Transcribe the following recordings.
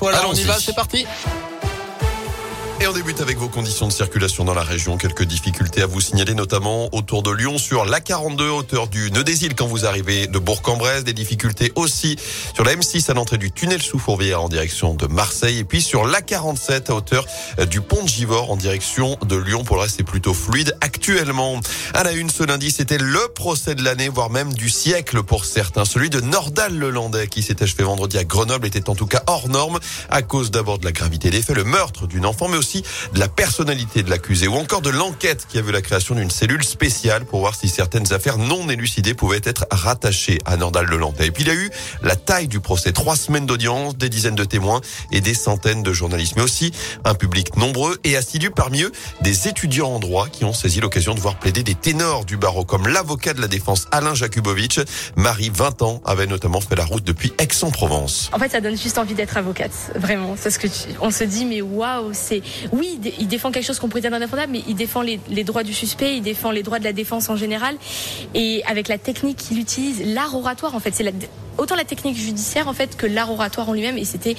Voilà, on y va, c'est parti. Et on débute avec vos conditions de circulation dans la région. Quelques difficultés à vous signaler, notamment autour de Lyon sur l'A42, hauteur du Nœud des Îles quand vous arrivez de Bourg-en-Bresse. Des difficultés aussi sur la M6 à l'entrée du tunnel sous Fourvière en direction de Marseille. Et puis sur l'A47 à hauteur du pont de Givors en direction de Lyon. Pour le reste, c'est plutôt fluide actuellement. À la une ce lundi, c'était le procès de l'année, voire même du siècle pour certains. Celui de Nordal Lelandais qui s'est achevé vendredi à Grenoble était en tout cas hors norme à cause d'abord de la gravité des faits, le meurtre d'une enfant, mais aussi de la personnalité de l'accusé ou encore de l'enquête qui a vu la création d'une cellule spéciale pour voir si certaines affaires non élucidées pouvaient être rattachées à Nordal Lelandais. Et puis il y a eu la taille du procès, trois semaines d'audience, des dizaines de témoins et des centaines de journalistes, mais aussi un public nombreux et assidu parmi eux des étudiants en droit qui ont saisi l'occasion de voir plaider des ténors du barreau comme l'avocat de la défense Alain Jakubowicz. Marie, 20 ans, avait notamment fait la route depuis Aix-en-Provence. En fait, ça donne juste envie d'être avocate, vraiment. C'est ce que on se dit, mais waouh, c'est oui, il défend quelque chose qu'on pourrait dire indéfendable, mais il défend les, droits du suspect, il défend les droits de la défense en général. Et avec la technique qu'il utilise, l'art oratoire, en fait, c'est autant la technique judiciaire en fait que l'art oratoire en lui-même. Et c'était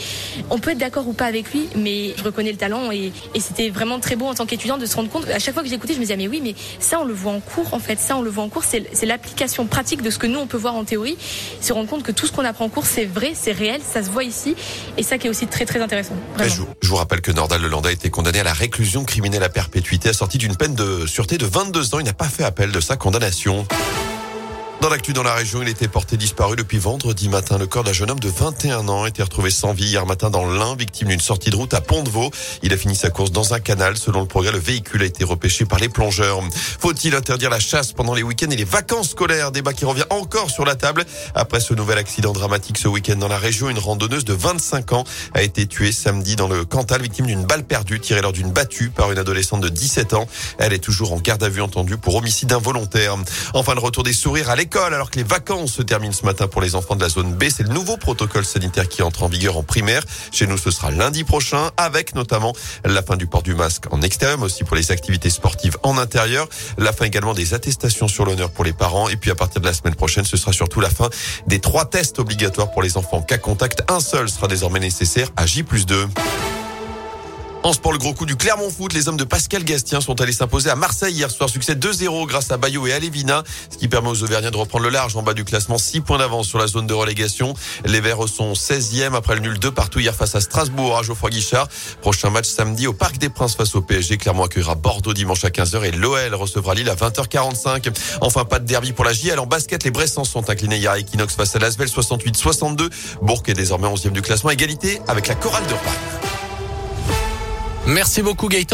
on peut être d'accord ou pas avec lui mais je reconnais le talent et, c'était vraiment très beau en tant qu'étudiant de se rendre compte. À chaque fois que j'écoutais je me disais mais oui mais ça on le voit en cours en fait. Ça on le voit en cours. C'est l'application pratique de ce que nous on peut voir en théorie. Se rendre compte que tout ce qu'on apprend en cours c'est vrai c'est réel ça se voit ici. Et ça qui est aussi très très intéressant. Je, je, vous rappelle que Nordal Lelandais a été condamné à la réclusion criminelle à perpétuité, assortie d'une peine de sûreté de 22 ans. Il n'a pas fait appel de sa condamnation. Dans l'actu dans la région, il était porté disparu depuis vendredi matin. Le corps d'un jeune homme de 21 ans a été retrouvé sans vie hier matin dans l'Ain, victime d'une sortie de route à Pont-de-Vaux. Il a fini sa course dans un canal. Selon le progrès, le véhicule a été repêché par les plongeurs. Faut-il interdire la chasse pendant les week-ends et les vacances scolaires? Débat qui revient encore sur la table. Après ce nouvel accident dramatique ce week-end dans la région, une randonneuse de 25 ans a été tuée samedi dans le Cantal, victime d'une balle perdue tirée lors d'une battue par une adolescente de 17 ans. Elle est toujours en garde à vue entendue pour homicide involontaire. Enfin, le retour des sourires à l'école alors que les vacances se terminent ce matin pour les enfants de la zone B. C'est le nouveau protocole sanitaire qui entre en vigueur en primaire. Chez nous, ce sera lundi prochain avec notamment la fin du port du masque en extérieur, mais aussi pour les activités sportives en intérieur. La fin également des attestations sur l'honneur pour les parents. Et puis à partir de la semaine prochaine, ce sera surtout la fin des trois tests obligatoires pour les enfants cas contact. Un seul sera désormais nécessaire à J plus 2. En sport, le gros coup du Clermont Foot, les hommes de Pascal Gastien sont allés s'imposer à Marseille hier soir. Succès 2-0 grâce à Bayo et Alévina, ce qui permet aux Auvergnats de reprendre le large en bas du classement. 6 points d'avance sur la zone de relégation. Les Verts sont 16e après le nul 2 partout hier face à Strasbourg à Geoffroy Guichard. Prochain match samedi au Parc des Princes face au PSG. Clermont accueillera Bordeaux dimanche à 15h et l'OL recevra Lille à 20h45. Enfin, pas de derby pour la JL. En basket, les Bressans sont inclinés hier à Equinox face à Lasvel 68-62. Bourg est désormais 11e du classement. Égalité avec la Chorale de Rouen. Merci beaucoup Gaëtan.